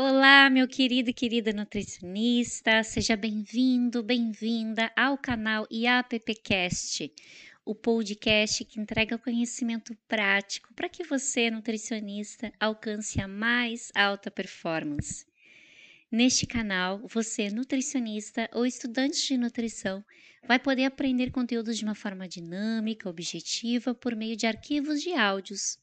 Olá, meu querido e querida nutricionista, seja bem-vindo, bem-vinda ao canal IAPPcast, o podcast que entrega conhecimento prático para que você, nutricionista, alcance a mais alta performance. Neste canal, você, nutricionista ou estudante de nutrição, vai poder aprender conteúdos de uma forma dinâmica, objetiva, por meio de arquivos de áudios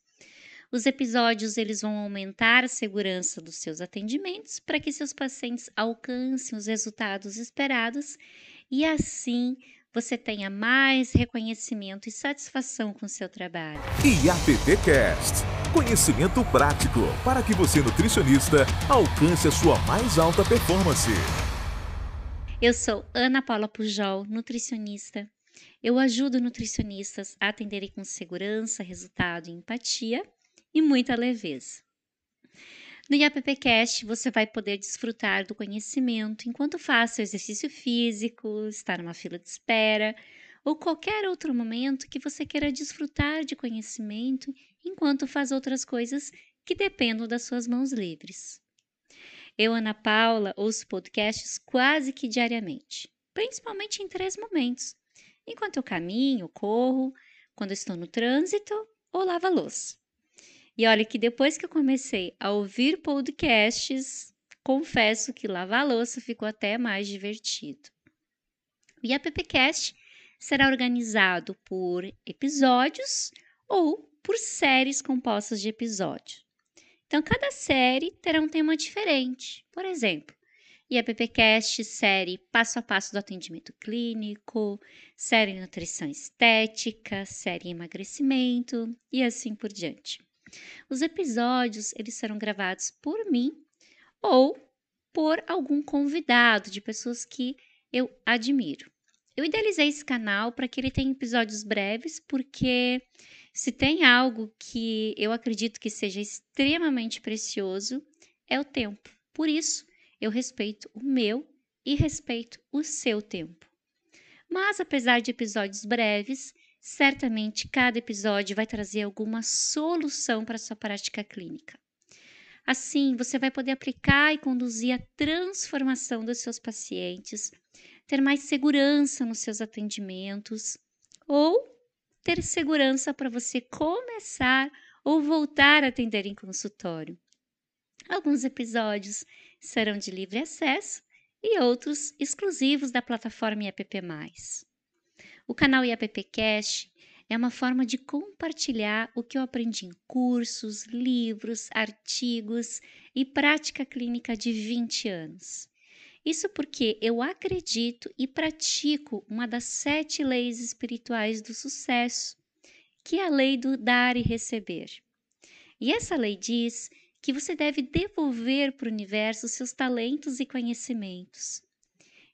os episódios eles vão aumentar a segurança dos seus atendimentos para que seus pacientes alcancem os resultados esperados e assim você tenha mais reconhecimento e satisfação com o seu trabalho. IAPTcast. Conhecimento prático para que você nutricionista alcance a sua mais alta performance. Eu sou Ana Paula Pujol, nutricionista. Eu ajudo nutricionistas a atenderem com segurança, resultado e empatia e muita leveza. No IAPPcast, você vai poder desfrutar do conhecimento enquanto faz seu exercício físico, está numa fila de espera ou qualquer outro momento que você queira desfrutar de conhecimento enquanto faz outras coisas que dependam das suas mãos livres. Eu, Ana Paula, ouço podcasts quase que diariamente, principalmente em três momentos: enquanto eu caminho, corro, quando estou no trânsito ou lavo a louça. E olha que depois que eu comecei a ouvir podcasts, confesso que lavar louça ficou até mais divertido. E a PPcast será organizado por episódios ou por séries compostas de episódios. Então, cada série terá um tema diferente. Por exemplo, e a série Passo a Passo do Atendimento Clínico, série Nutrição Estética, série Emagrecimento e assim por diante. Os episódios eles serão gravados por mim ou por algum convidado de pessoas que eu admiro. Eu idealizei esse canal para que ele tenha episódios breves, porque se tem algo que eu acredito que seja extremamente precioso, é o tempo. Por isso, eu respeito o meu e respeito o seu tempo. Mas apesar de episódios breves, Certamente cada episódio vai trazer alguma solução para sua prática clínica. Assim, você vai poder aplicar e conduzir a transformação dos seus pacientes, ter mais segurança nos seus atendimentos ou ter segurança para você começar ou voltar a atender em consultório. Alguns episódios serão de livre acesso e outros exclusivos da plataforma IAPP+. O canal IAPPcast é uma forma de compartilhar o que eu aprendi em cursos, livros, artigos e prática clínica de 20 anos. Isso porque eu acredito e pratico uma das sete leis espirituais do sucesso, que é a lei do dar e receber. E essa lei diz que você deve devolver para o universo seus talentos e conhecimentos.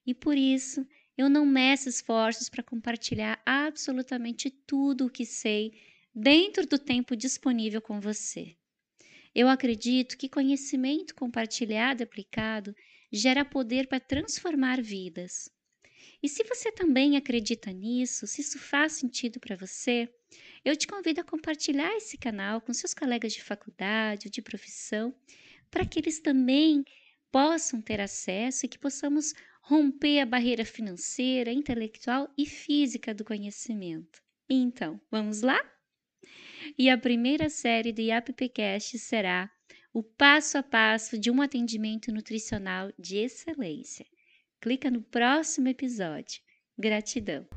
E por isso, eu não meço esforços para compartilhar absolutamente tudo o que sei dentro do tempo disponível com você. Eu acredito que conhecimento compartilhado e aplicado gera poder para transformar vidas. E se você também acredita nisso, se isso faz sentido para você, eu te convido a compartilhar esse canal com seus colegas de faculdade ou de profissão, para que eles também possam ter acesso e que possamos romper a barreira financeira, intelectual e física do conhecimento. Então, vamos lá? E a primeira série do IAPPcast será o passo a passo de um atendimento nutricional de excelência. Clica no próximo episódio. Gratidão!